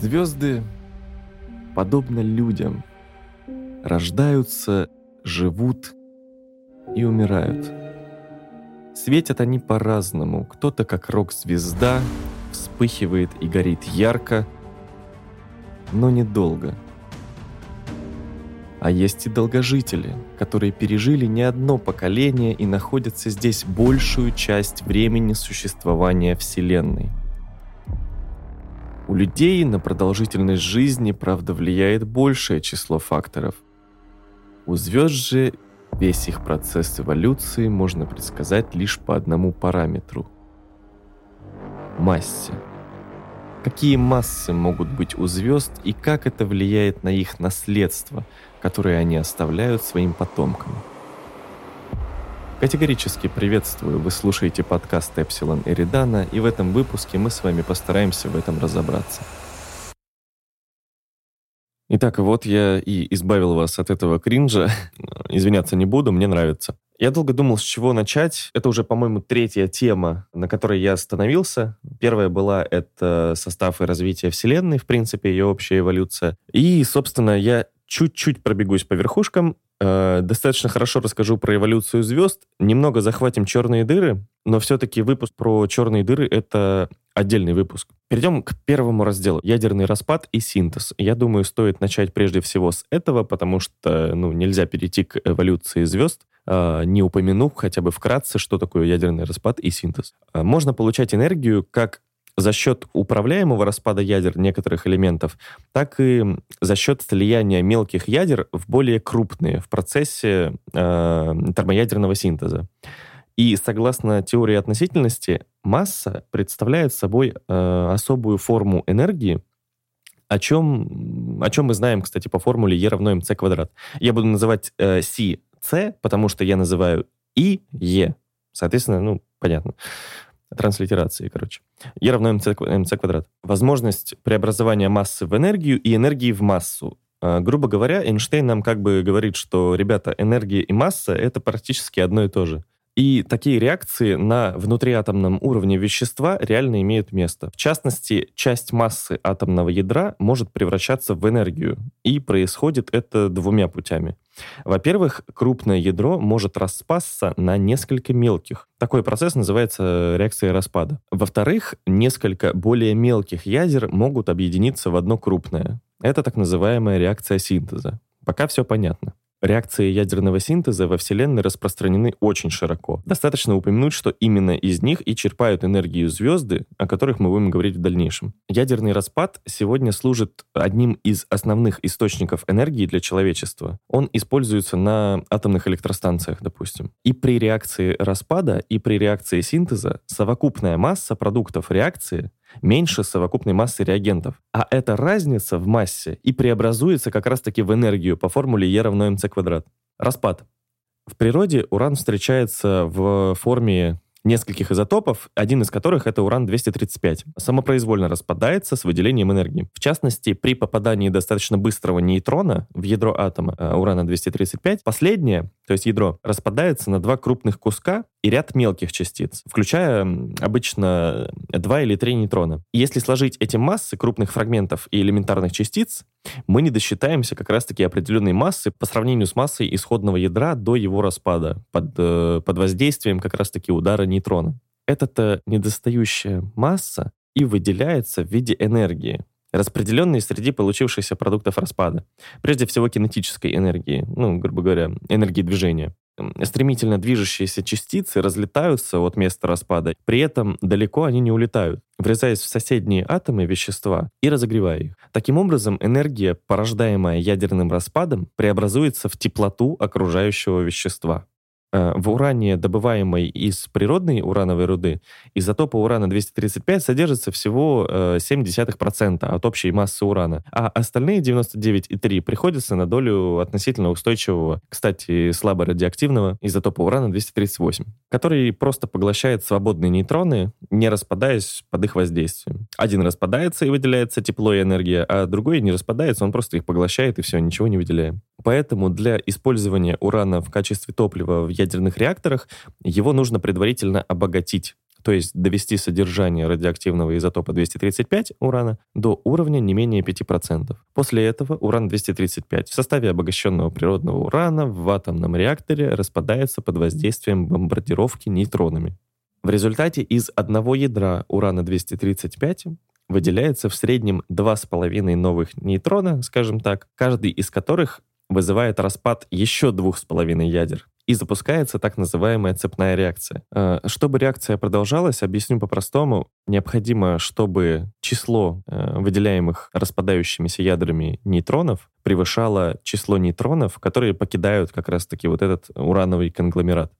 Звезды, подобно людям, рождаются, живут и умирают. Светят они по-разному. Кто-то как рок-звезда, вспыхивает и горит ярко, но недолго. А есть и долгожители, которые пережили не одно поколение и находятся здесь большую часть времени существования Вселенной – у людей на продолжительность жизни, правда, влияет большее число факторов. У звезд же весь их процесс эволюции можно предсказать лишь по одному параметру – массе. Какие массы могут быть у звезд и как это влияет на их наследство, которое они оставляют своим потомкам – Категорически приветствую, вы слушаете подкаст Эпсилон Эридана, и в этом выпуске мы с вами постараемся в этом разобраться. Итак, вот я и избавил вас от этого кринжа. Извиняться не буду, мне нравится. Я долго думал, с чего начать. Это уже, по-моему, третья тема, на которой я остановился. Первая была — это состав и развитие Вселенной, в принципе, ее общая эволюция. И, собственно, я чуть-чуть пробегусь по верхушкам, э, достаточно хорошо расскажу про эволюцию звезд, немного захватим черные дыры, но все-таки выпуск про черные дыры — это отдельный выпуск. Перейдем к первому разделу. Ядерный распад и синтез. Я думаю, стоит начать прежде всего с этого, потому что ну, нельзя перейти к эволюции звезд, э, не упомянув хотя бы вкратце, что такое ядерный распад и синтез. Э, можно получать энергию как за счет управляемого распада ядер некоторых элементов, так и за счет слияния мелких ядер в более крупные в процессе э, термоядерного синтеза. И согласно теории относительности, масса представляет собой э, особую форму энергии, о чем, о чем мы знаем, кстати, по формуле E равно mc квадрат. Я буду называть э, C C, потому что я называю I E. Соответственно, ну, понятно транслитерации, короче. E равно mc, mc квадрат. Возможность преобразования массы в энергию и энергии в массу. А, грубо говоря, Эйнштейн нам как бы говорит, что, ребята, энергия и масса — это практически одно и то же. И такие реакции на внутриатомном уровне вещества реально имеют место. В частности, часть массы атомного ядра может превращаться в энергию, и происходит это двумя путями. Во-первых, крупное ядро может распасться на несколько мелких. Такой процесс называется реакцией распада. Во-вторых, несколько более мелких ядер могут объединиться в одно крупное. Это так называемая реакция синтеза. Пока все понятно. Реакции ядерного синтеза во Вселенной распространены очень широко. Достаточно упомянуть, что именно из них и черпают энергию звезды, о которых мы будем говорить в дальнейшем. Ядерный распад сегодня служит одним из основных источников энергии для человечества. Он используется на атомных электростанциях, допустим. И при реакции распада, и при реакции синтеза совокупная масса продуктов реакции меньше совокупной массы реагентов. А эта разница в массе и преобразуется как раз-таки в энергию по формуле E равно mc квадрат. Распад. В природе уран встречается в форме нескольких изотопов, один из которых это уран-235. Самопроизвольно распадается с выделением энергии. В частности, при попадании достаточно быстрого нейтрона в ядро атома э, урана-235, последнее, то есть ядро, распадается на два крупных куска и ряд мелких частиц, включая обычно два или три нейтрона. Если сложить эти массы крупных фрагментов и элементарных частиц, мы не досчитаемся как раз-таки определенной массы по сравнению с массой исходного ядра до его распада под, э, под воздействием как раз-таки удара нейтрона. Эта недостающая масса и выделяется в виде энергии, распределенной среди получившихся продуктов распада. Прежде всего кинетической энергии, ну, грубо говоря, энергии движения стремительно движущиеся частицы разлетаются от места распада, при этом далеко они не улетают, врезаясь в соседние атомы вещества и разогревая их. Таким образом, энергия, порождаемая ядерным распадом, преобразуется в теплоту окружающего вещества. Э, в уране, добываемой из природной урановой руды, изотопа урана-235 содержится всего 0,7% э, от общей массы урана, а остальные 99,3 приходятся на долю относительно устойчивого, кстати, слабо радиоактивного изотопа урана-238, который просто поглощает свободные нейтроны, не распадаясь под их воздействием. Один распадается и выделяется тепло и энергия, а другой не распадается, он просто их поглощает и все, ничего не выделяем. Поэтому для использования урана в качестве топлива в ядерных реакторах его нужно предварительно обогатить то есть довести содержание радиоактивного изотопа 235 урана до уровня не менее 5%. После этого уран-235 в составе обогащенного природного урана в атомном реакторе распадается под воздействием бомбардировки нейтронами. В результате из одного ядра урана-235 выделяется в среднем 2,5 новых нейтрона, скажем так, каждый из которых вызывает распад еще двух с половиной ядер и запускается так называемая цепная реакция. Э, чтобы реакция продолжалась, объясню по-простому, необходимо, чтобы число э, выделяемых распадающимися ядрами нейтронов превышало число нейтронов, которые покидают как раз-таки вот этот урановый конгломерат.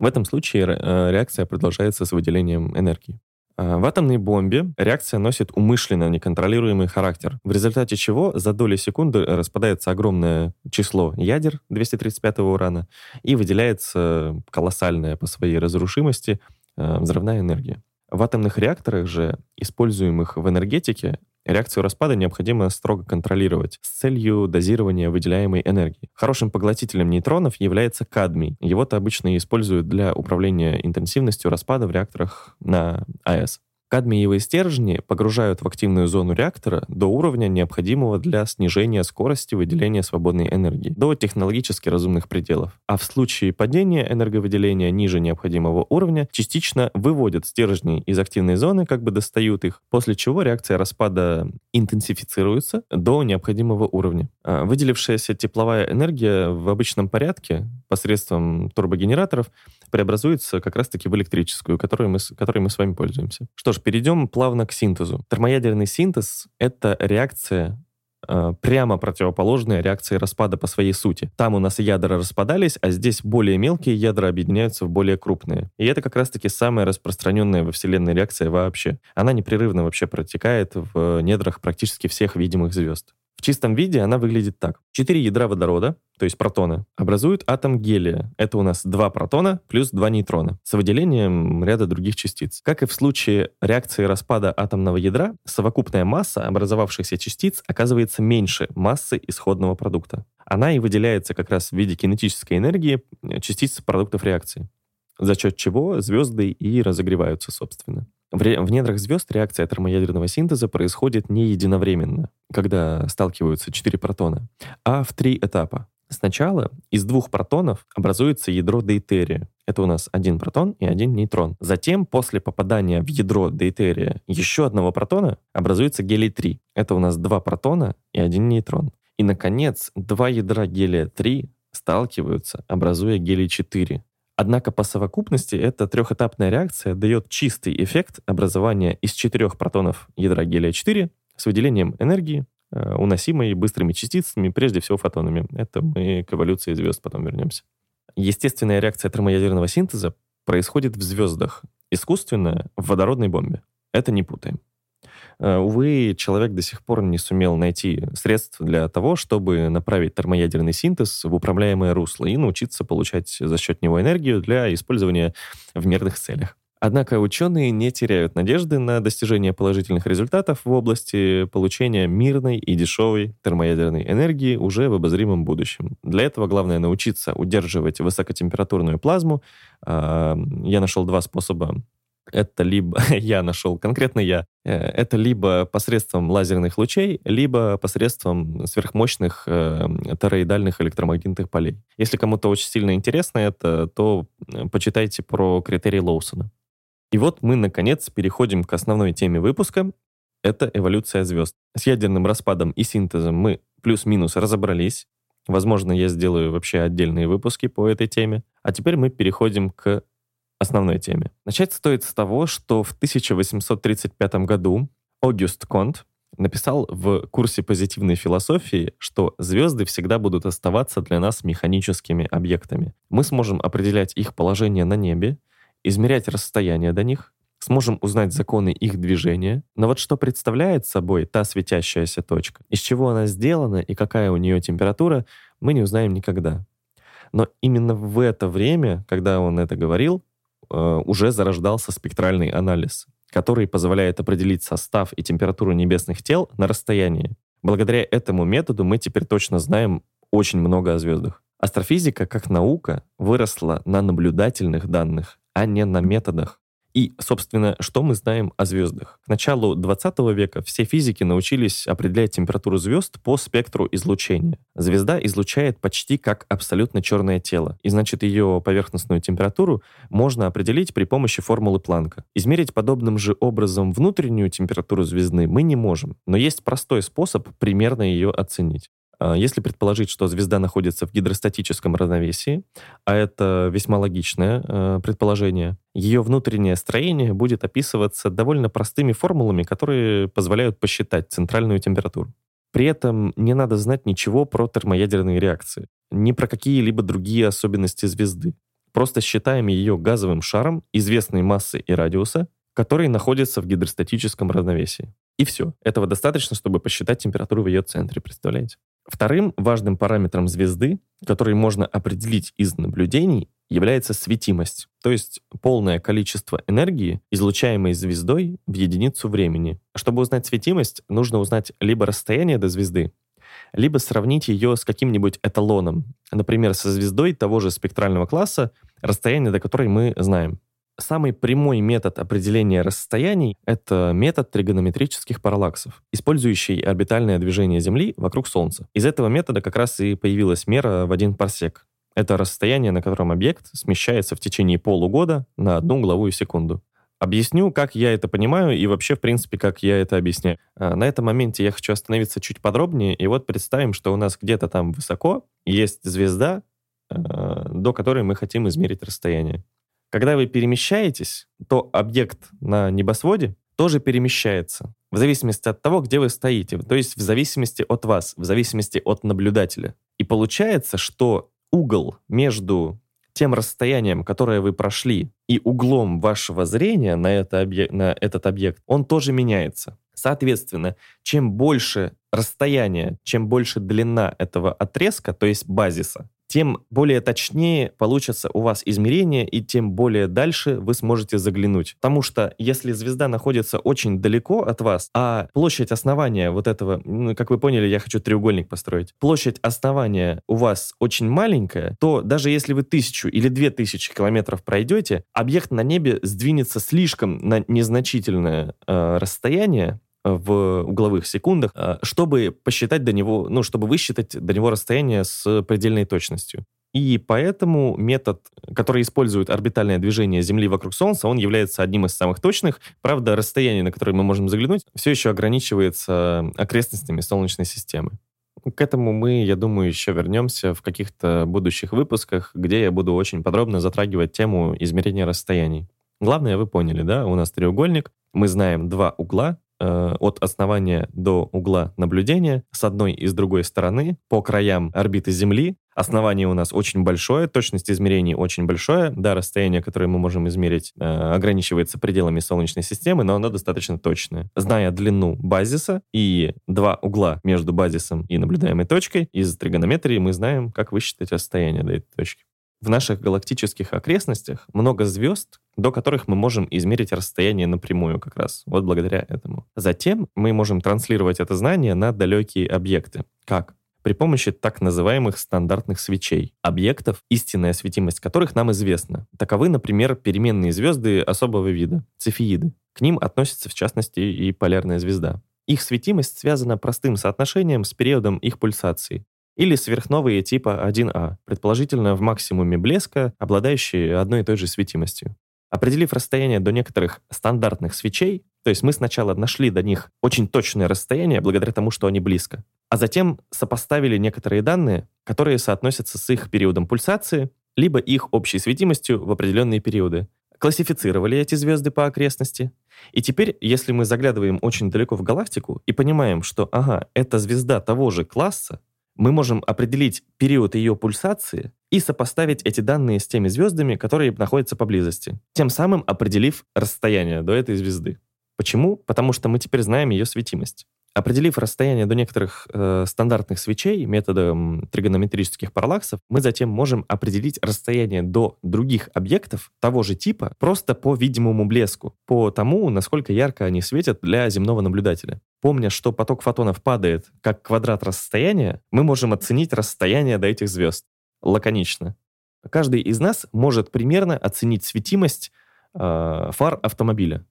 В этом случае э, реакция продолжается с выделением энергии. А, в атомной бомбе реакция носит умышленно неконтролируемый характер, в результате чего за доли секунды распадается огромное число ядер 235 урана и выделяется колоссальная по своей разрушимости а, взрывная энергия. В атомных реакторах же, используемых в энергетике, Реакцию распада необходимо строго контролировать с целью дозирования выделяемой энергии. Хорошим поглотителем нейтронов является кадмий. Его-то обычно используют для управления интенсивностью распада в реакторах на АЭС. Кадмиевые стержни погружают в активную зону реактора до уровня, необходимого для снижения скорости выделения свободной энергии, до технологически разумных пределов. А в случае падения энерговыделения ниже необходимого уровня, частично выводят стержни из активной зоны, как бы достают их, после чего реакция распада интенсифицируется до необходимого уровня. А выделившаяся тепловая энергия в обычном порядке посредством турбогенераторов преобразуется как раз-таки в электрическую, которой мы, которой мы с вами пользуемся. Что ж, перейдем плавно к синтезу. Термоядерный синтез — это реакция э, прямо противоположная реакции распада по своей сути. Там у нас ядра распадались, а здесь более мелкие ядра объединяются в более крупные. И это как раз-таки самая распространенная во Вселенной реакция вообще. Она непрерывно вообще протекает в недрах практически всех видимых звезд. В чистом виде она выглядит так. Четыре ядра водорода, то есть протоны, образуют атом гелия. Это у нас два протона плюс два нейтрона с выделением ряда других частиц. Как и в случае реакции распада атомного ядра, совокупная масса образовавшихся частиц оказывается меньше массы исходного продукта. Она и выделяется как раз в виде кинетической энергии частиц продуктов реакции за счет чего звезды и разогреваются, собственно. В, недрах звезд реакция термоядерного синтеза происходит не единовременно, когда сталкиваются четыре протона, а в три этапа. Сначала из двух протонов образуется ядро дейтерия. Это у нас один протон и один нейтрон. Затем, после попадания в ядро дейтерия еще одного протона, образуется гелий-3. Это у нас два протона и один нейтрон. И, наконец, два ядра гелия-3 сталкиваются, образуя гелий-4. Однако по совокупности эта трехэтапная реакция дает чистый эффект образования из четырех протонов ядра гелия-4 с выделением энергии, э, уносимой быстрыми частицами, прежде всего фотонами. Это мы к эволюции звезд потом вернемся. Естественная реакция термоядерного синтеза происходит в звездах, искусственная — в водородной бомбе. Это не путаем. Э, увы, человек до сих пор не сумел найти средств для того, чтобы направить термоядерный синтез в управляемое русло и научиться получать за счет него энергию для использования в мирных целях. Однако ученые не теряют надежды на достижение положительных результатов в области получения мирной и дешевой термоядерной энергии уже в обозримом будущем. Для этого главное научиться удерживать высокотемпературную плазму. А, я нашел два способа это либо я нашел, конкретно я, э, это либо посредством лазерных лучей, либо посредством сверхмощных э, тороидальных электромагнитных полей. Если кому-то очень сильно интересно это, то э, почитайте про критерии Лоусона. И вот мы, наконец, переходим к основной теме выпуска. Это эволюция звезд. С ядерным распадом и синтезом мы плюс-минус разобрались. Возможно, я сделаю вообще отдельные выпуски по этой теме. А теперь мы переходим к основной теме. Начать стоит с того, что в 1835 году Огюст Конт написал в курсе позитивной философии, что звезды всегда будут оставаться для нас механическими объектами. Мы сможем определять их положение на небе, измерять расстояние до них, сможем узнать законы их движения, но вот что представляет собой та светящаяся точка, из чего она сделана и какая у нее температура, мы не узнаем никогда. Но именно в это время, когда он это говорил, уже зарождался спектральный анализ, который позволяет определить состав и температуру небесных тел на расстоянии. Благодаря этому методу мы теперь точно знаем очень много о звездах. Астрофизика, как наука, выросла на наблюдательных данных, а не на методах. И, собственно, что мы знаем о звездах? К началу 20 века все физики научились определять температуру звезд по спектру излучения. Звезда излучает почти как абсолютно черное тело, и значит ее поверхностную температуру можно определить при помощи формулы Планка. Измерить подобным же образом внутреннюю температуру звезды мы не можем, но есть простой способ примерно ее оценить. А, если предположить, что звезда находится в гидростатическом равновесии, а это весьма логичное э, предположение, ее внутреннее строение будет описываться довольно простыми формулами, которые позволяют посчитать центральную температуру. При этом не надо знать ничего про термоядерные реакции, ни про какие-либо другие особенности звезды. Просто считаем ее газовым шаром известной массы и радиуса, который находится в гидростатическом равновесии. И все. Этого достаточно, чтобы посчитать температуру в ее центре, представляете? Вторым важным параметром звезды, который можно определить из наблюдений, является светимость, то есть полное количество энергии, излучаемой звездой в единицу времени. Чтобы узнать светимость, нужно узнать либо расстояние до звезды, либо сравнить ее с каким-нибудь эталоном, например, со звездой того же спектрального класса, расстояние до которой мы знаем. Самый прямой метод определения расстояний — это метод тригонометрических параллаксов, использующий орбитальное движение Земли вокруг Солнца. Из этого метода как раз и появилась мера в один парсек. Это расстояние, на котором объект смещается в течение полугода на одну угловую секунду. Объясню, как я это понимаю и вообще, в принципе, как я это объясняю. А, на этом моменте я хочу остановиться чуть подробнее. И вот представим, что у нас где-то там высоко есть звезда, а, до которой мы хотим измерить расстояние. Когда вы перемещаетесь, то объект на небосводе тоже перемещается в зависимости от того, где вы стоите, то есть в зависимости от вас, в зависимости от наблюдателя. И получается, что угол между тем расстоянием, которое вы прошли, и углом вашего зрения на, это объ... на этот объект, он тоже меняется. Соответственно, чем больше расстояние, чем больше длина этого отрезка, то есть базиса, тем более точнее получатся у вас измерения, и тем более дальше вы сможете заглянуть. Потому что если звезда находится очень далеко от вас, а площадь основания вот этого, ну, как вы поняли, я хочу треугольник построить, площадь основания у вас очень маленькая, то даже если вы тысячу или две тысячи километров пройдете, объект на небе сдвинется слишком на незначительное э, расстояние, в угловых секундах, а, чтобы посчитать до него, ну, чтобы высчитать до него расстояние с предельной точностью. И поэтому метод, который использует орбитальное движение Земли вокруг Солнца, он является одним из самых точных. Правда, расстояние, на которое мы можем заглянуть, все еще ограничивается окрестностями Солнечной системы. К этому мы, я думаю, еще вернемся в каких-то будущих выпусках, где я буду очень подробно затрагивать тему измерения расстояний. Главное, вы поняли, да? У нас треугольник, мы знаем два угла, от основания до угла наблюдения с одной и с другой стороны по краям орбиты Земли. Основание у нас очень большое, точность измерений очень большое. Да, расстояние, которое мы можем измерить, э, ограничивается пределами Солнечной системы, но оно достаточно точное. Зная длину базиса и два угла между базисом и наблюдаемой точкой, из тригонометрии мы знаем, как высчитать расстояние до этой точки. В наших галактических окрестностях много звезд, до которых мы можем измерить расстояние напрямую как раз, вот благодаря этому. Затем мы можем транслировать это знание на далекие объекты. Как? При помощи так называемых стандартных свечей, объектов, истинная светимость которых нам известна. Таковы, например, переменные звезды особого вида, цефеиды. К ним относится, в частности, и полярная звезда. Их светимость связана простым соотношением с периодом их пульсации или сверхновые типа 1А, предположительно в максимуме блеска, обладающие одной и той же светимостью. Определив расстояние до некоторых стандартных свечей, то есть мы сначала нашли до них очень точное расстояние благодаря тому, что они близко, а затем сопоставили некоторые данные, которые соотносятся с их периодом пульсации, либо их общей светимостью в определенные периоды, классифицировали эти звезды по окрестности. И теперь, если мы заглядываем очень далеко в галактику и понимаем, что, ага, это звезда того же класса, мы можем определить период ее пульсации и сопоставить эти данные с теми звездами, которые находятся поблизости, тем самым определив расстояние до этой звезды. Почему? Потому что мы теперь знаем ее светимость. Определив расстояние до некоторых э, стандартных свечей методом тригонометрических параллаксов, мы затем можем определить расстояние до других объектов того же типа просто по видимому блеску, по тому, насколько ярко они светят для земного наблюдателя. Помня, что поток фотонов падает как квадрат расстояния, мы можем оценить расстояние до этих звезд. Лаконично. Каждый из нас может примерно оценить светимость э, фар автомобиля.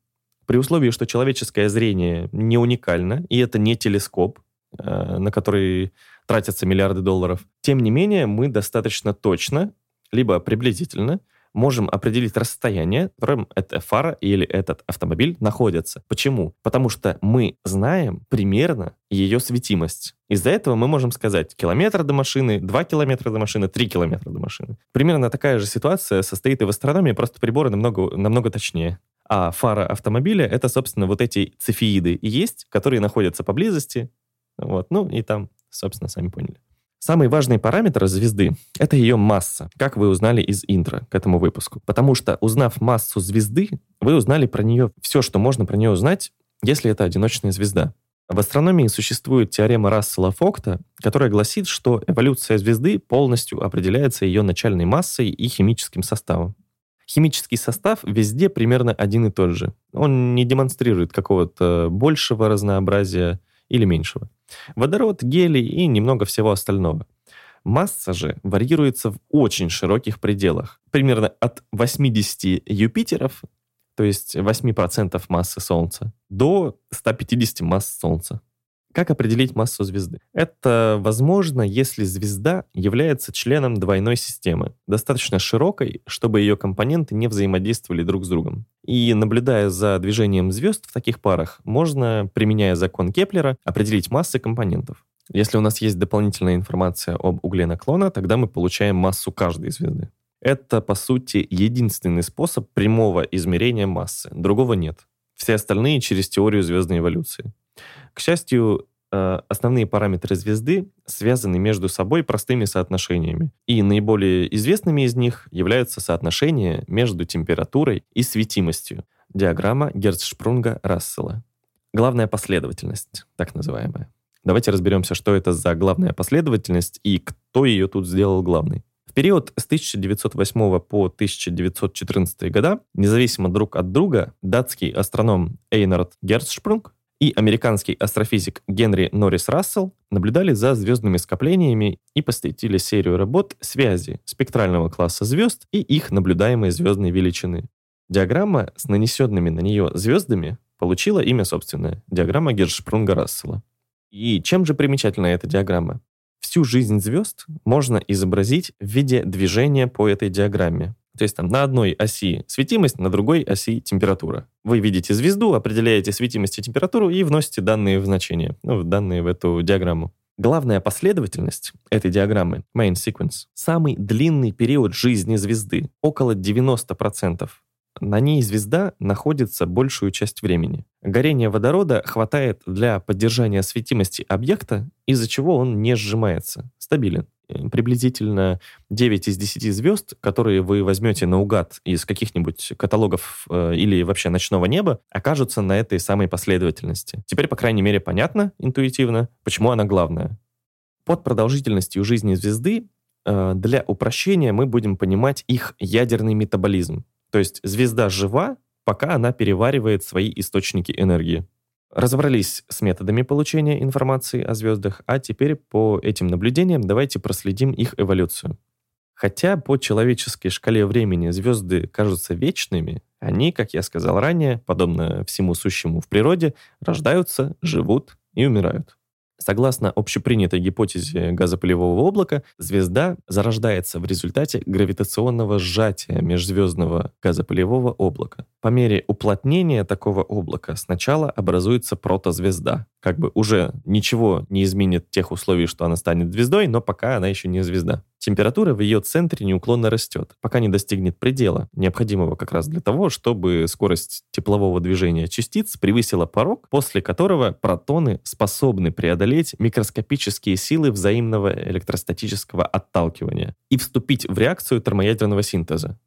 При условии, что человеческое зрение не уникально, и это не телескоп, э, на который тратятся миллиарды долларов, тем не менее мы достаточно точно, либо приблизительно, можем определить расстояние, в котором эта фара или этот автомобиль находится. Почему? Потому что мы знаем примерно ее светимость. Из-за этого мы можем сказать километр до машины, 2 километра до машины, 3 километра до машины. Примерно такая же ситуация состоит и в астрономии, просто приборы намного, намного точнее. А фара автомобиля — это, собственно, вот эти цефеиды есть, которые находятся поблизости. Вот, ну и там, собственно, сами поняли. Самый важный параметр звезды — это ее масса, как вы узнали из интро к этому выпуску. Потому что, узнав массу звезды, вы узнали про нее все, что можно про нее узнать, если это одиночная звезда. В астрономии существует теорема Рассела-Фокта, которая гласит, что эволюция звезды полностью определяется ее начальной массой и химическим составом. Химический состав везде примерно один и тот же. Он не демонстрирует какого-то большего разнообразия или меньшего водород, гелий и немного всего остального. Масса же варьируется в очень широких пределах. Примерно от 80 Юпитеров, то есть 8% массы Солнца, до 150 масс Солнца. Как определить массу звезды? Это возможно, если звезда является членом двойной системы, достаточно широкой, чтобы ее компоненты не взаимодействовали друг с другом. И наблюдая за движением звезд в таких парах, можно, применяя закон Кеплера, определить массы компонентов. Если у нас есть дополнительная информация об угле наклона, тогда мы получаем массу каждой звезды. Это, по сути, единственный способ прямого измерения массы. Другого нет. Все остальные через теорию звездной эволюции. К счастью, э, основные параметры звезды связаны между собой простыми соотношениями. И наиболее известными из них являются соотношения между температурой и светимостью. Диаграмма Герцшпрунга-Рассела. Главная последовательность, так называемая. Давайте разберемся, что это за главная последовательность и кто ее тут сделал главной. В период с 1908 по 1914 года, независимо друг от друга, датский астроном Эйнард Герцшпрунг и американский астрофизик Генри Норрис Рассел наблюдали за звездными скоплениями и посвятили серию работ связи спектрального класса звезд и их наблюдаемой звездной величины. Диаграмма с нанесенными на нее звездами получила имя собственное – диаграмма Гершпрунга-Рассела. И чем же примечательна эта диаграмма? Всю жизнь звезд можно изобразить в виде движения по этой диаграмме. То есть там на одной оси светимость, на другой оси температура. Вы видите звезду, определяете светимость и температуру и вносите данные в значение, ну, данные в эту диаграмму. Главная последовательность этой диаграммы, main sequence, самый длинный период жизни звезды, около 90%. На ней звезда находится большую часть времени. Горение водорода хватает для поддержания светимости объекта, из-за чего он не сжимается, стабилен. Э, приблизительно 9 из 10 звезд, которые вы возьмете наугад из каких-нибудь каталогов э, или вообще ночного неба, окажутся на этой самой последовательности. Теперь, по крайней мере, понятно интуитивно, почему она главная. Под продолжительностью жизни звезды э, для упрощения мы будем понимать их ядерный метаболизм. То есть звезда жива, пока она переваривает свои источники энергии. Разобрались с методами получения информации о звездах, а теперь по этим наблюдениям давайте проследим их эволюцию. Хотя по человеческой шкале времени звезды кажутся вечными, они, как я сказал ранее, подобно всему сущему в природе, рождаются, живут и умирают. Согласно общепринятой гипотезе газопылевого облака, звезда зарождается в результате гравитационного сжатия межзвездного газопылевого облака. По мере уплотнения такого облака сначала образуется протозвезда. Как бы уже ничего не изменит тех условий, что она станет звездой, но пока она еще не звезда. Температура в ее центре неуклонно растет, пока не достигнет предела, необходимого как раз для того, чтобы скорость теплового движения частиц превысила порог, после которого протоны способны преодолеть микроскопические силы взаимного электростатического отталкивания и вступить в реакцию термоядерного синтеза.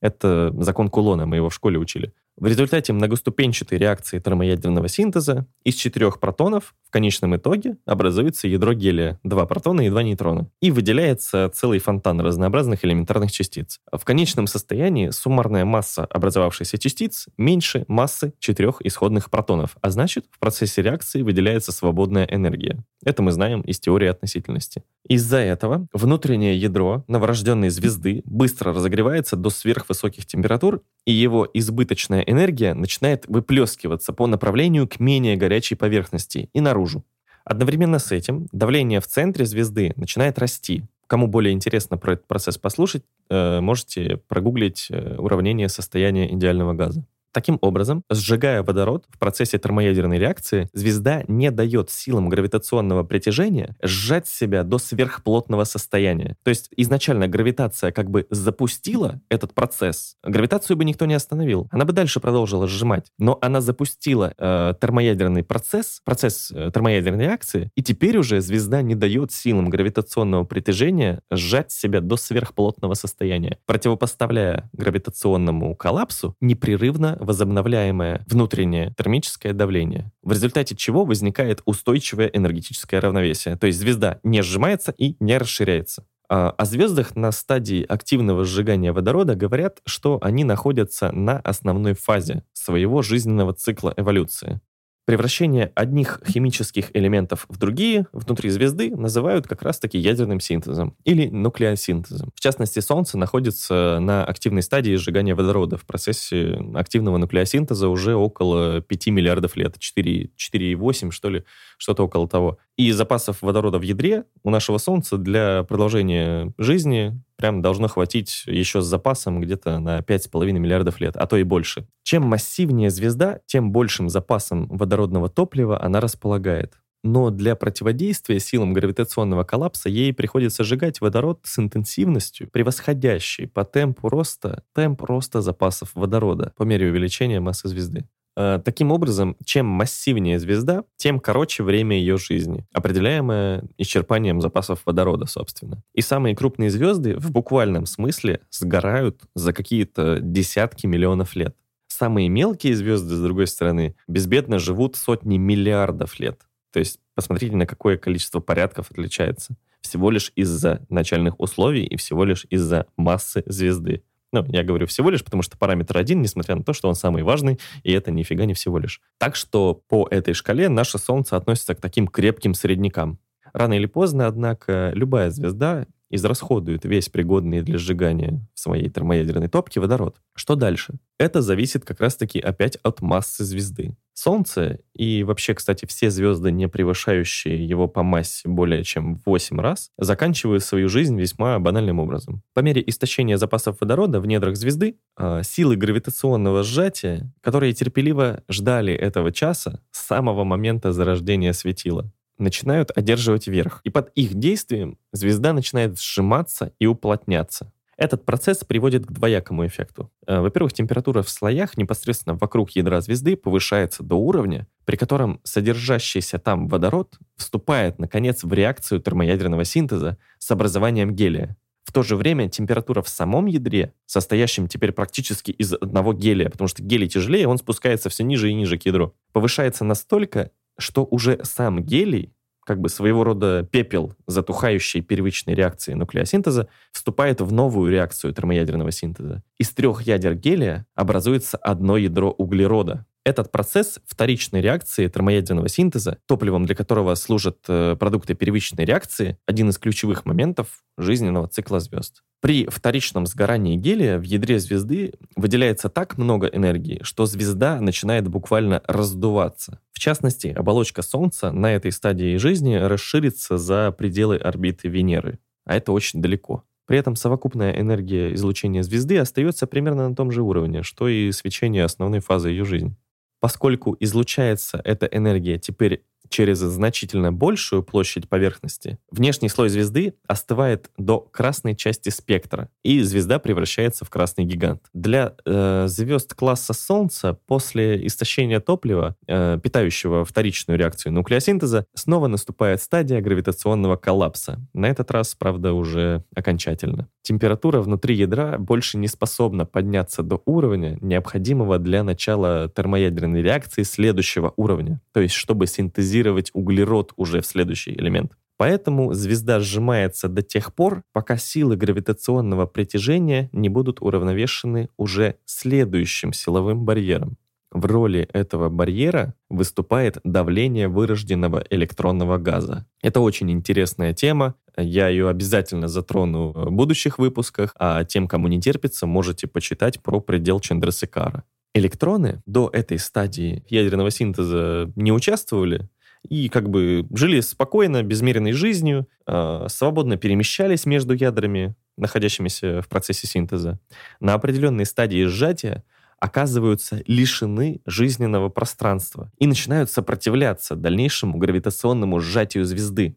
Это закон Кулона, мы его в школе учили. В результате многоступенчатой реакции термоядерного синтеза из четырех протонов в конечном итоге образуется ядро гелия, два протона и два нейтрона, и выделяется целый фонтан разнообразных элементарных частиц. В конечном состоянии суммарная масса образовавшихся частиц меньше массы четырех исходных протонов, а значит, в процессе реакции выделяется свободная энергия. Это мы знаем из теории относительности. Из-за этого внутреннее ядро новорожденной звезды быстро разогревается до сверхвысоких температур, и его избыточная энергия начинает выплескиваться по направлению к менее горячей поверхности и наружу. Одновременно с этим давление в центре звезды начинает расти. Кому более интересно про этот процесс послушать, э, можете прогуглить э, уравнение состояния идеального газа. Таким образом, сжигая водород в процессе термоядерной реакции, звезда не дает силам гравитационного притяжения сжать себя до сверхплотного состояния. То есть изначально гравитация как бы запустила этот процесс. Гравитацию бы никто не остановил. Она бы дальше продолжила сжимать. Но она запустила э, термоядерный процесс, процесс э, термоядерной реакции, и теперь уже звезда не дает силам гравитационного притяжения сжать себя до сверхплотного состояния, противопоставляя гравитационному коллапсу непрерывно возобновляемое внутреннее термическое давление, в результате чего возникает устойчивое энергетическое равновесие. То есть звезда не сжимается и не расширяется. А о звездах на стадии активного сжигания водорода говорят, что они находятся на основной фазе своего жизненного цикла эволюции. Превращение одних химических элементов в другие внутри звезды называют как раз-таки ядерным синтезом или нуклеосинтезом. В частности, Солнце находится на активной стадии сжигания водорода. В процессе активного нуклеосинтеза уже около 5 миллиардов лет, 4,8 что ли, что-то около того. И запасов водорода в ядре у нашего Солнца для продолжения жизни прям должно хватить еще с запасом где-то на 5,5 миллиардов лет, а то и больше. Чем массивнее звезда, тем большим запасом водородного топлива она располагает. Но для противодействия силам гравитационного коллапса ей приходится сжигать водород с интенсивностью, превосходящей по темпу роста темп роста запасов водорода по мере увеличения массы звезды. Э, таким образом, чем массивнее звезда, тем короче время ее жизни, определяемое исчерпанием запасов водорода, собственно. И самые крупные звезды в буквальном смысле сгорают за какие-то десятки миллионов лет. Самые мелкие звезды, с другой стороны, безбедно живут сотни миллиардов лет. То есть посмотрите, на какое количество порядков отличается. Всего лишь из-за начальных условий и всего лишь из-за массы звезды. Ну, я говорю всего лишь, потому что параметр один, несмотря на то, что он самый важный, и это нифига не всего лишь. Так что по этой шкале наше Солнце относится к таким крепким среднякам. Рано или поздно, однако, любая звезда израсходует весь пригодный для сжигания в своей термоядерной топке водород. Что дальше? Это зависит как раз-таки опять от массы звезды. Солнце и вообще, кстати, все звезды, не превышающие его по массе более чем в 8 раз, заканчивают свою жизнь весьма банальным образом. По мере истощения запасов водорода в недрах звезды э, силы гравитационного сжатия, которые терпеливо ждали этого часа с самого момента зарождения светила, начинают одерживать верх. И под их действием звезда начинает сжиматься и уплотняться. Этот процесс приводит к двоякому эффекту. Э, во-первых, температура в слоях непосредственно вокруг ядра звезды повышается до уровня, при котором содержащийся там водород вступает, наконец, в реакцию термоядерного синтеза с образованием гелия. В то же время температура в самом ядре, состоящем теперь практически из одного гелия, потому что гелий тяжелее, он спускается все ниже и ниже к ядру, повышается настолько, что уже сам гелий как бы своего рода пепел затухающей первичной реакции нуклеосинтеза вступает в новую реакцию термоядерного синтеза. Из трех ядер гелия образуется одно ядро углерода. Этот процесс вторичной реакции термоядерного синтеза, топливом для которого служат э, продукты первичной реакции, один из ключевых моментов жизненного цикла звезд. При вторичном сгорании гелия в ядре звезды выделяется так много энергии, что звезда начинает буквально раздуваться. В частности, оболочка Солнца на этой стадии жизни расширится за пределы орбиты Венеры, а это очень далеко. При этом совокупная энергия излучения звезды остается примерно на том же уровне, что и свечение основной фазы ее жизни. Поскольку излучается эта энергия теперь через значительно большую площадь поверхности, внешний слой звезды остывает до красной части спектра, и звезда превращается в красный гигант. Для э, звезд класса Солнца после истощения топлива, э, питающего вторичную реакцию нуклеосинтеза, снова наступает стадия гравитационного коллапса. На этот раз, правда, уже окончательно. Температура внутри ядра больше не способна подняться до уровня, необходимого для начала термоядерной реакции следующего уровня, то есть чтобы синтезировать синтезировать углерод уже в следующий элемент. Поэтому звезда сжимается до тех пор, пока силы гравитационного притяжения не будут уравновешены уже следующим силовым барьером. в роли этого барьера выступает давление вырожденного электронного газа. Это очень интересная тема. Я ее обязательно затрону в будущих выпусках, а тем, кому не терпится, можете почитать про предел Чандрасекара. Электроны до этой стадии ядерного синтеза не участвовали, и как бы жили спокойно, безмерной жизнью, э, свободно перемещались между ядрами, находящимися в процессе синтеза. На определенной стадии сжатия оказываются лишены жизненного пространства и начинают сопротивляться дальнейшему гравитационному сжатию звезды.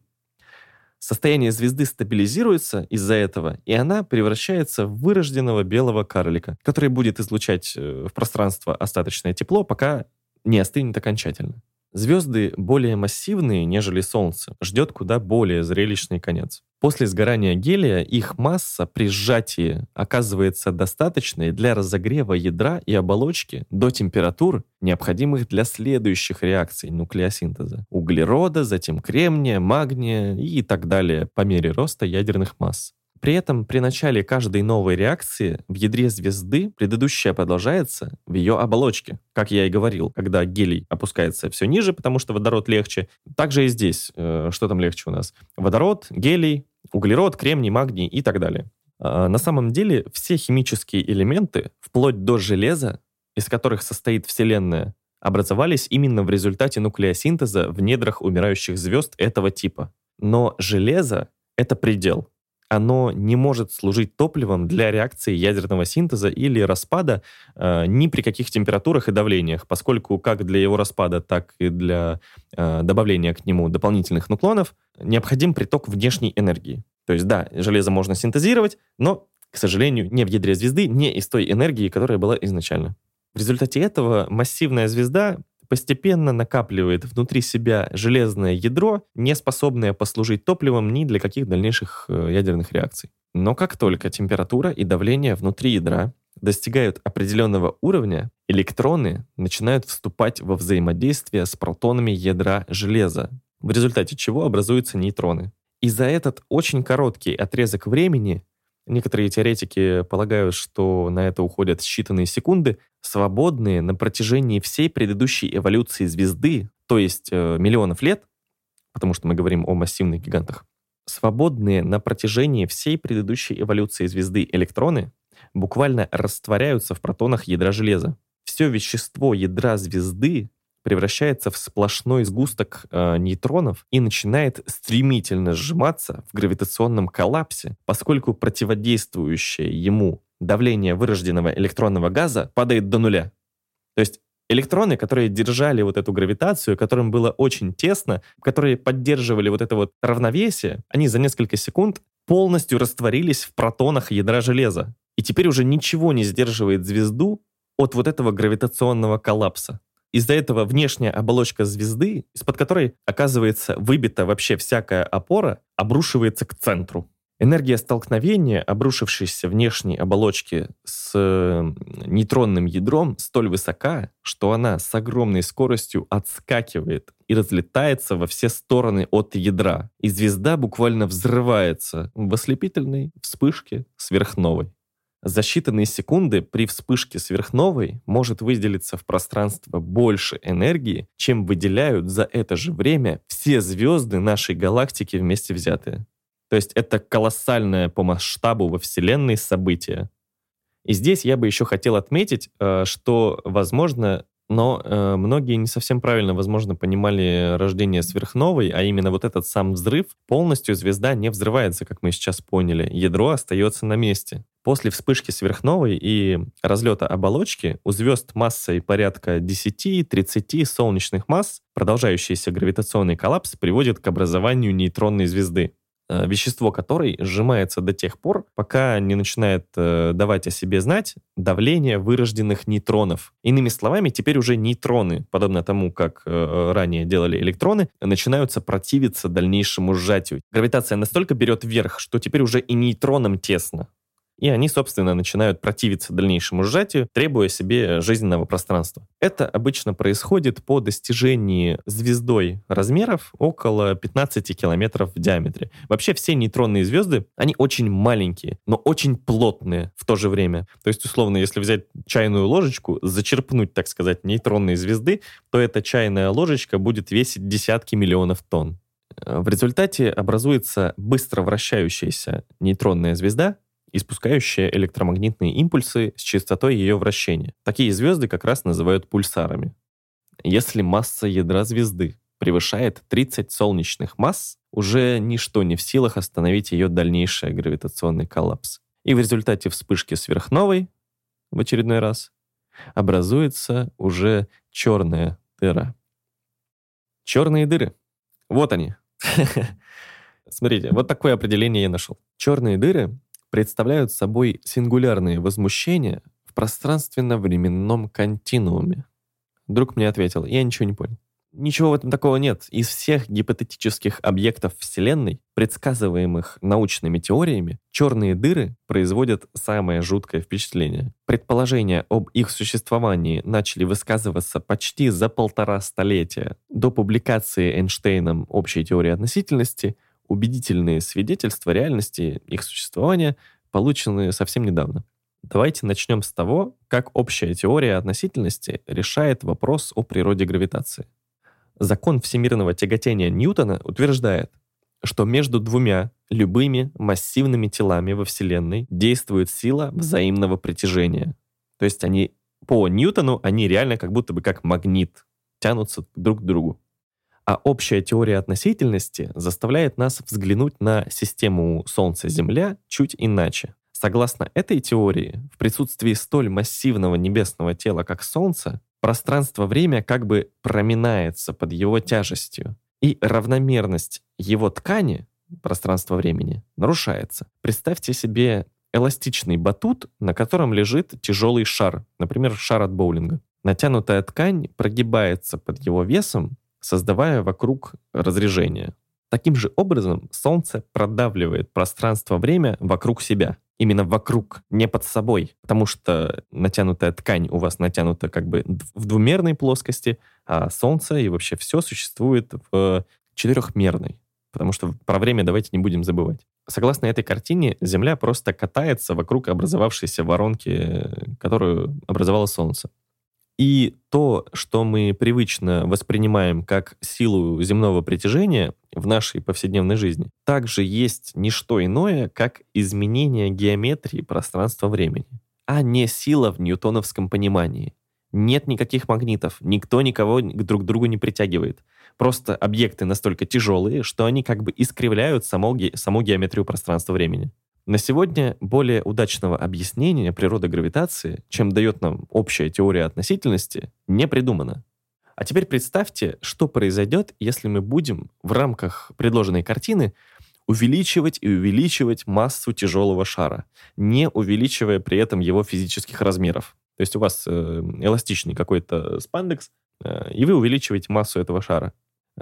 Состояние звезды стабилизируется из-за этого, и она превращается в вырожденного белого карлика, который будет излучать э, в пространство остаточное тепло, пока не остынет окончательно. Звезды более массивные, нежели Солнце, ждет куда более зрелищный конец. После сгорания гелия их масса при сжатии оказывается достаточной для разогрева ядра и оболочки до температур, необходимых для следующих реакций нуклеосинтеза. Углерода, затем кремния, магния и так далее по мере роста ядерных масс. При этом при начале каждой новой реакции в ядре звезды предыдущая продолжается в ее оболочке. Как я и говорил, когда гелий опускается все ниже, потому что водород легче. Также и здесь. Э, что там легче у нас? Водород, гелий, углерод, кремний, магний и так далее. А, на самом деле все химические элементы, вплоть до железа, из которых состоит Вселенная, образовались именно в результате нуклеосинтеза в недрах умирающих звезд этого типа. Но железо — это предел оно не может служить топливом для реакции ядерного синтеза или распада э, ни при каких температурах и давлениях, поскольку как для его распада, так и для э, добавления к нему дополнительных нуклонов необходим приток внешней энергии. То есть да, железо можно синтезировать, но, к сожалению, не в ядре звезды, не из той энергии, которая была изначально. В результате этого массивная звезда постепенно накапливает внутри себя железное ядро, не способное послужить топливом ни для каких дальнейших э, ядерных реакций. Но как только температура и давление внутри ядра достигают определенного уровня, электроны начинают вступать во взаимодействие с протонами ядра железа, в результате чего образуются нейтроны. И за этот очень короткий отрезок времени Некоторые теоретики полагают, что на это уходят считанные секунды, свободные на протяжении всей предыдущей эволюции звезды, то есть э, миллионов лет, потому что мы говорим о массивных гигантах, свободные на протяжении всей предыдущей эволюции звезды электроны буквально растворяются в протонах ядра железа. Все вещество ядра звезды превращается в сплошной сгусток э, нейтронов и начинает стремительно сжиматься в гравитационном коллапсе, поскольку противодействующее ему давление вырожденного электронного газа падает до нуля. То есть электроны, которые держали вот эту гравитацию, которым было очень тесно, которые поддерживали вот это вот равновесие, они за несколько секунд полностью растворились в протонах ядра железа. И теперь уже ничего не сдерживает звезду от вот этого гравитационного коллапса. Из-за этого внешняя оболочка звезды, из-под которой оказывается выбита вообще всякая опора, обрушивается к центру. Энергия столкновения обрушившейся внешней оболочки с нейтронным ядром столь высока, что она с огромной скоростью отскакивает и разлетается во все стороны от ядра. И звезда буквально взрывается в ослепительной вспышке сверхновой. За считанные секунды при вспышке сверхновой может выделиться в пространство больше энергии, чем выделяют за это же время все звезды нашей галактики вместе взятые. То есть это колоссальное по масштабу во Вселенной событие. И здесь я бы еще хотел отметить, э, что, возможно, но э, многие не совсем правильно, возможно, понимали рождение сверхновой, а именно вот этот сам взрыв, полностью звезда не взрывается, как мы сейчас поняли. Ядро остается на месте. После вспышки сверхновой и разлета оболочки у звезд массой порядка 10-30 солнечных масс продолжающийся гравитационный коллапс приводит к образованию нейтронной звезды. Э, вещество которой сжимается до тех пор, пока не начинает э, давать о себе знать давление вырожденных нейтронов. Иными словами, теперь уже нейтроны, подобно тому, как э, ранее делали электроны, начинаются противиться дальнейшему сжатию. Гравитация настолько берет вверх, что теперь уже и нейтронам тесно. И они, собственно, начинают противиться дальнейшему сжатию, требуя себе жизненного пространства. Это обычно происходит по достижении звездой размеров около 15 километров в диаметре. Вообще все нейтронные звезды, они очень маленькие, но очень плотные в то же время. То есть, условно, если взять чайную ложечку, зачерпнуть, так сказать, нейтронные звезды, то эта чайная ложечка будет весить десятки миллионов тонн. В результате образуется быстро вращающаяся нейтронная звезда, испускающая электромагнитные импульсы с частотой ее вращения. Такие звезды как раз называют пульсарами. Если масса ядра звезды превышает 30 солнечных масс, уже ничто не в силах остановить ее дальнейший гравитационный коллапс. И в результате вспышки сверхновой, в очередной раз, образуется уже черная дыра. Черные дыры. Вот они. Смотрите, вот такое определение я нашел. Черные дыры представляют собой сингулярные возмущения в пространственно-временном континууме. Друг мне ответил, я ничего не понял. Ничего в этом такого нет. Из всех гипотетических объектов Вселенной, предсказываемых научными теориями, черные дыры производят самое жуткое впечатление. Предположения об их существовании начали высказываться почти за полтора столетия. До публикации Эйнштейном общей теории относительности убедительные свидетельства реальности их существования получены совсем недавно. Давайте начнем с того, как общая теория относительности решает вопрос о природе гравитации. Закон всемирного тяготения Ньютона утверждает, что между двумя любыми массивными телами во Вселенной действует сила взаимного притяжения. То есть они по Ньютону, они реально как будто бы как магнит тянутся друг к другу. А общая теория относительности заставляет нас взглянуть на систему Солнца-Земля чуть иначе. Согласно этой теории, в присутствии столь массивного небесного тела, как Солнце, пространство-время как бы проминается под его тяжестью, и равномерность его ткани, пространства-времени, нарушается. Представьте себе эластичный батут, на котором лежит тяжелый шар, например, шар от боулинга. Натянутая ткань прогибается под его весом, создавая вокруг разрежение. Таким же образом Солнце продавливает пространство-время вокруг себя именно вокруг, не под собой, потому что натянутая ткань у вас натянута как бы в двумерной плоскости, а Солнце и вообще все существует в четырехмерной, потому что про время давайте не будем забывать. Согласно этой картине, Земля просто катается вокруг образовавшейся воронки, которую образовало Солнце. И то, что мы привычно воспринимаем как силу земного притяжения в нашей повседневной жизни, также есть не что иное, как изменение геометрии пространства-времени, а не сила в ньютоновском понимании. Нет никаких магнитов, никто никого друг к другу не притягивает. Просто объекты настолько тяжелые, что они как бы искривляют саму, саму геометрию пространства-времени. На сегодня более удачного объяснения природы гравитации, чем дает нам общая теория относительности, не придумано. А теперь представьте, что произойдет, если мы будем в рамках предложенной картины увеличивать и увеличивать массу тяжелого шара, не увеличивая при этом его физических размеров. То есть у вас э, эластичный какой-то спандекс, э, и вы увеличиваете массу этого шара.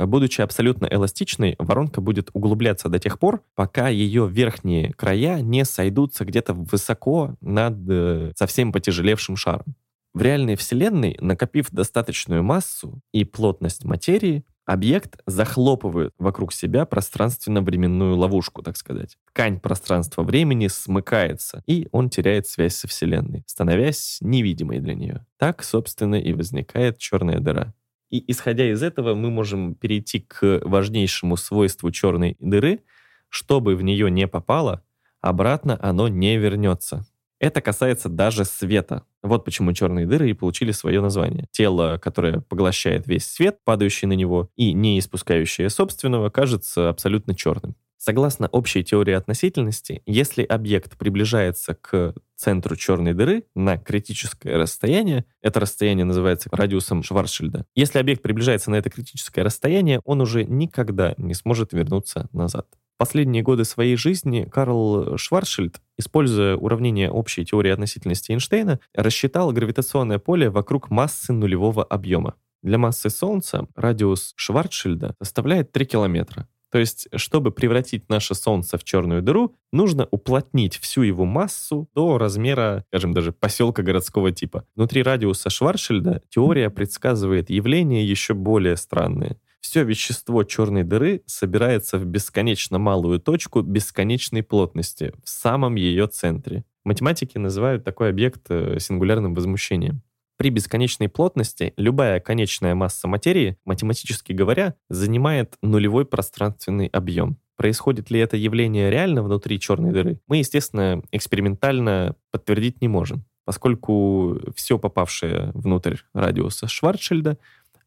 Будучи абсолютно эластичной, воронка будет углубляться до тех пор, пока ее верхние края не сойдутся где-то высоко над э, совсем потяжелевшим шаром. В реальной Вселенной, накопив достаточную массу и плотность материи, объект захлопывает вокруг себя пространственно-временную ловушку, так сказать. Ткань пространства-времени смыкается, и он теряет связь со Вселенной, становясь невидимой для нее. Так, собственно, и возникает черная дыра. И исходя из этого мы можем перейти к важнейшему свойству черной дыры. Чтобы в нее не попало, обратно оно не вернется. Это касается даже света. Вот почему черные дыры и получили свое название. Тело, которое поглощает весь свет, падающий на него, и не испускающее собственного, кажется абсолютно черным. Согласно общей теории относительности, если объект приближается к центру черной дыры на критическое расстояние, это расстояние называется радиусом Шварцшильда, если объект приближается на это критическое расстояние, он уже никогда не сможет вернуться назад. Последние годы своей жизни Карл Шварцшильд, используя уравнение общей теории относительности Эйнштейна, рассчитал гравитационное поле вокруг массы нулевого объема. Для массы Солнца радиус Шварцшильда составляет 3 километра. То есть, чтобы превратить наше Солнце в черную дыру, нужно уплотнить всю его массу до размера, скажем, даже поселка городского типа. Внутри радиуса Шварцшильда теория предсказывает явления еще более странные. Все вещество черной дыры собирается в бесконечно малую точку бесконечной плотности в самом ее центре. Математики называют такой объект э, сингулярным возмущением. При бесконечной плотности любая конечная масса материи, математически говоря, занимает нулевой пространственный объем. Происходит ли это явление реально внутри черной дыры, мы, естественно, экспериментально подтвердить не можем, поскольку все попавшее внутрь радиуса Шварцшильда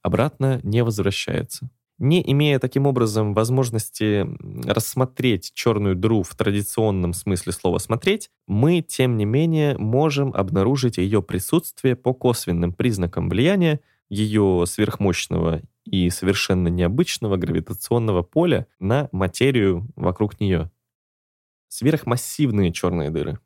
обратно не возвращается. Не имея таким образом возможности рассмотреть черную дыру в традиционном смысле слова «смотреть», мы, тем не менее, можем обнаружить ее присутствие по косвенным признакам влияния ее сверхмощного и совершенно необычного гравитационного поля на материю вокруг нее. Сверхмассивные черные дыры.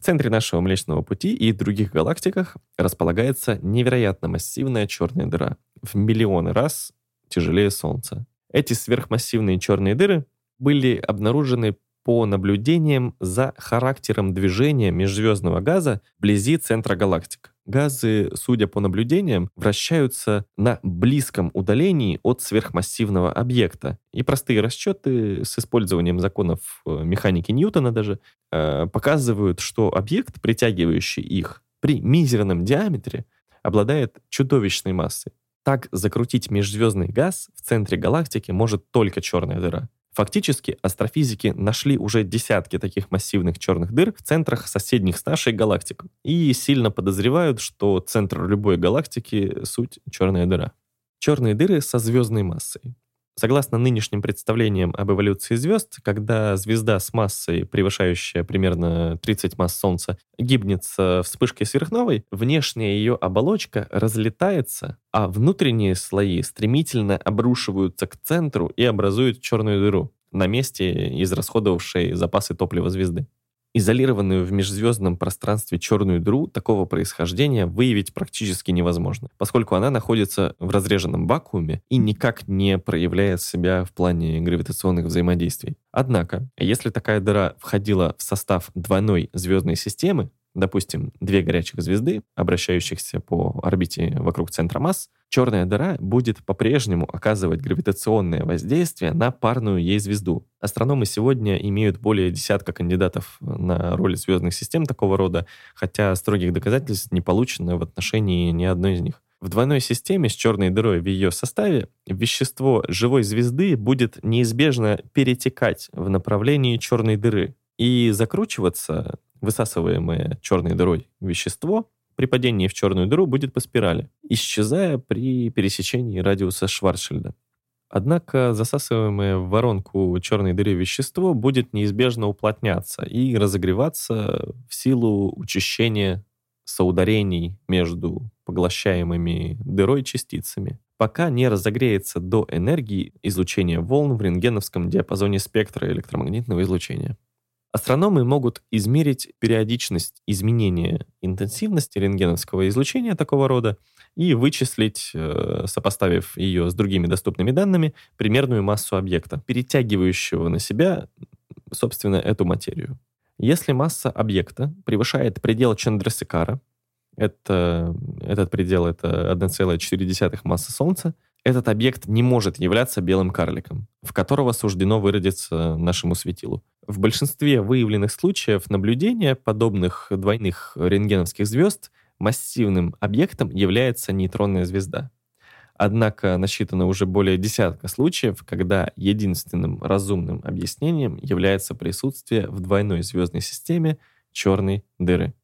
В центре нашего Млечного Пути и других галактиках располагается невероятно массивная черная дыра, в миллионы раз тяжелее Солнца. Эти сверхмассивные черные дыры были обнаружены по наблюдениям за характером движения межзвездного газа вблизи центра галактик. Газы, судя по наблюдениям, вращаются на близком удалении от сверхмассивного объекта. И простые расчеты с использованием законов э, механики Ньютона даже э, показывают, что объект, притягивающий их при мизерном диаметре, обладает чудовищной массой. Так закрутить межзвездный газ в центре галактики может только черная дыра. Фактически, астрофизики нашли уже десятки таких массивных черных дыр в центрах соседних с нашей галактик и сильно подозревают, что центр любой галактики — суть черная дыра. Черные дыры со звездной массой. Согласно нынешним представлениям об эволюции звезд, когда звезда с массой, превышающая примерно 30 масс Солнца, гибнет с вспышкой сверхновой, внешняя ее оболочка разлетается, а внутренние слои стремительно обрушиваются к центру и образуют черную дыру на месте израсходовавшей запасы топлива звезды. Изолированную в межзвездном пространстве черную дыру такого происхождения выявить практически невозможно, поскольку она находится в разреженном вакууме и никак не проявляет себя в плане гравитационных взаимодействий. Однако, если такая дыра входила в состав двойной звездной системы, допустим, две горячих звезды, обращающихся по орбите вокруг центра масс, черная дыра будет по-прежнему оказывать гравитационное воздействие на парную ей звезду. Астрономы сегодня имеют более десятка кандидатов на роль звездных систем такого рода, хотя строгих доказательств не получено в отношении ни одной из них. В двойной системе с черной дырой в ее составе вещество живой звезды будет неизбежно перетекать в направлении черной дыры и закручиваться высасываемое черной дырой вещество при падении в черную дыру будет по спирали, исчезая при пересечении радиуса Шварцшильда. Однако засасываемое в воронку черной дыры вещество будет неизбежно уплотняться и разогреваться в силу учащения соударений между поглощаемыми дырой частицами, пока не разогреется до энергии излучения волн в рентгеновском диапазоне спектра электромагнитного излучения. Астрономы могут измерить периодичность изменения интенсивности рентгеновского излучения такого рода и вычислить, э, сопоставив ее с другими доступными данными, примерную массу объекта, перетягивающего на себя, собственно, эту материю. Если масса объекта превышает предел Чандрасекара, это, этот предел — это 1,4 массы Солнца, этот объект не может являться белым карликом, в которого суждено выродиться нашему светилу. В большинстве выявленных случаев наблюдения подобных двойных рентгеновских звезд массивным объектом является нейтронная звезда. Однако насчитано уже более десятка случаев, когда единственным разумным объяснением является присутствие в двойной звездной системе черной дыры.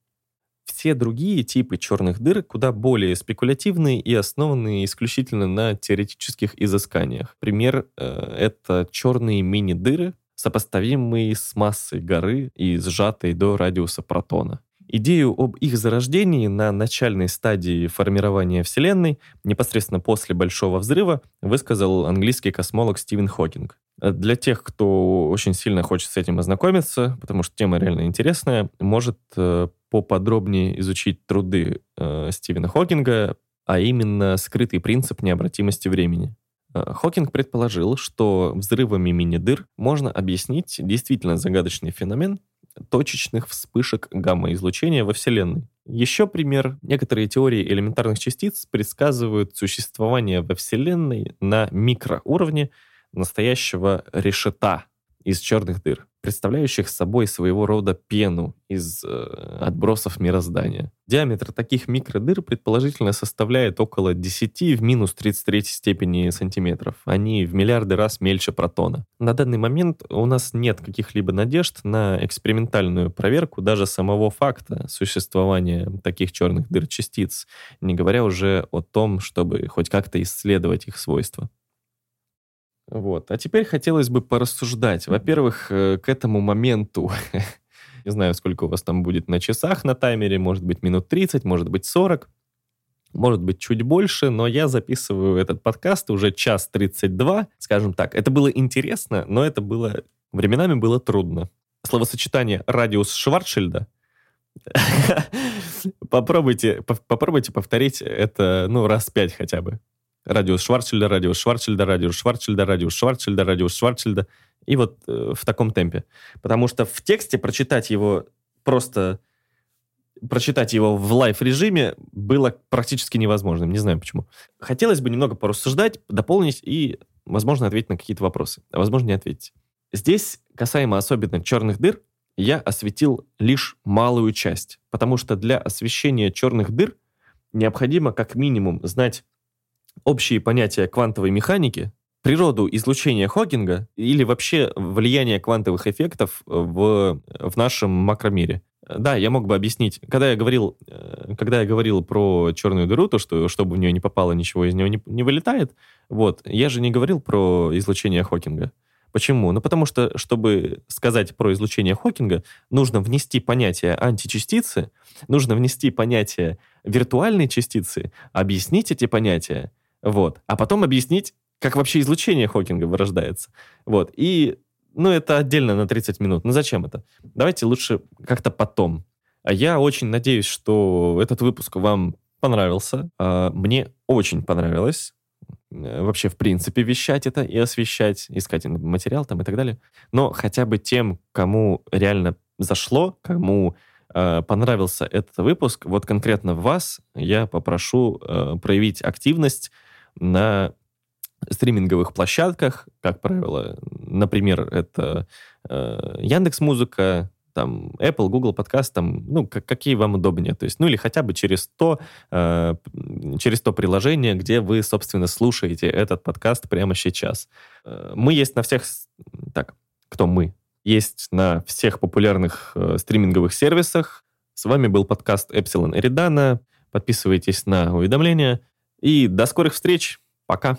Все другие типы черных дыр куда более спекулятивные и основанные исключительно на теоретических изысканиях. Пример э, — это черные мини-дыры, сопоставимые с массой горы и сжатой до радиуса протона. Идею об их зарождении на начальной стадии формирования Вселенной, непосредственно после Большого взрыва, высказал английский космолог Стивен Хокинг. Для тех, кто очень сильно хочет с этим ознакомиться, потому что тема реально интересная, может э, поподробнее изучить труды э, Стивена Хокинга, а именно скрытый принцип необратимости времени. Э, Хокинг предположил, что взрывами мини-дыр можно объяснить действительно загадочный феномен точечных вспышек гамма-излучения во Вселенной. Еще пример. Некоторые теории элементарных частиц предсказывают существование во Вселенной на микроуровне настоящего решета из черных дыр представляющих собой своего рода пену из э, отбросов мироздания. Диаметр таких микродыр предположительно составляет около 10 в минус 33 степени сантиметров. Они в миллиарды раз мельче протона. На данный момент у нас нет каких-либо надежд на экспериментальную проверку даже самого факта существования таких черных дыр частиц, не говоря уже о том, чтобы хоть как-то исследовать их свойства. Вот. А теперь хотелось бы порассуждать. Во-первых, э, к этому моменту, не знаю, сколько у вас там будет на часах на таймере, может быть, минут 30, может быть, 40, может быть, чуть больше, но я записываю этот подкаст уже час 32, скажем так. Это было интересно, но это было, временами было трудно. Словосочетание «радиус Шварцшильда» попробуйте, попробуйте повторить это, ну, раз пять хотя бы радиус Шварцшильда, радиус Шварцшильда, радиус Шварцшильда, радиус Шварцшильда, радиус Шварцшильда. И вот э, в таком темпе. Потому что в тексте прочитать его просто... Прочитать его в live -режиме было практически невозможным. Не знаю почему. Хотелось бы немного порассуждать, дополнить и, возможно, ответить на какие-то вопросы. А возможно, не ответить. Здесь, касаемо особенно черных дыр, я осветил лишь малую часть. Потому что для освещения черных дыр необходимо как минимум знать общие понятия квантовой механики, природу излучения Хокинга или вообще влияние квантовых эффектов в, в нашем макромире. Да, я мог бы объяснить. Когда я говорил, э, когда я говорил про черную дыру, то, что чтобы в нее не попало, ничего из нее не, не вылетает, вот, я же не говорил про излучение Хокинга. Почему? Ну, потому что, чтобы сказать про излучение Хокинга, нужно внести понятие античастицы, нужно внести понятие виртуальной частицы, объяснить эти понятия, вот. А потом объяснить, как вообще излучение Хокинга вырождается. Вот. И, ну, это отдельно на 30 минут. Ну, зачем это? Давайте лучше как-то потом. А я очень надеюсь, что этот выпуск вам понравился. А, мне очень понравилось э, вообще, в принципе, вещать это и освещать, искать материал там и так далее. Но хотя бы тем, кому реально зашло, кому э, понравился этот выпуск, вот конкретно вас я попрошу э, проявить активность, на стриминговых площадках, как правило, например, это э, Яндекс Музыка, там Apple, Google подкаст, там, ну, как, какие вам удобнее, то есть, ну, или хотя бы через то, э, через то приложение, где вы, собственно, слушаете этот подкаст прямо сейчас. Э, мы есть на всех, так, кто мы? Есть на всех популярных э, стриминговых сервисах. С вами был подкаст Epsilon Эридана. Подписывайтесь на уведомления. И до скорых встреч. Пока.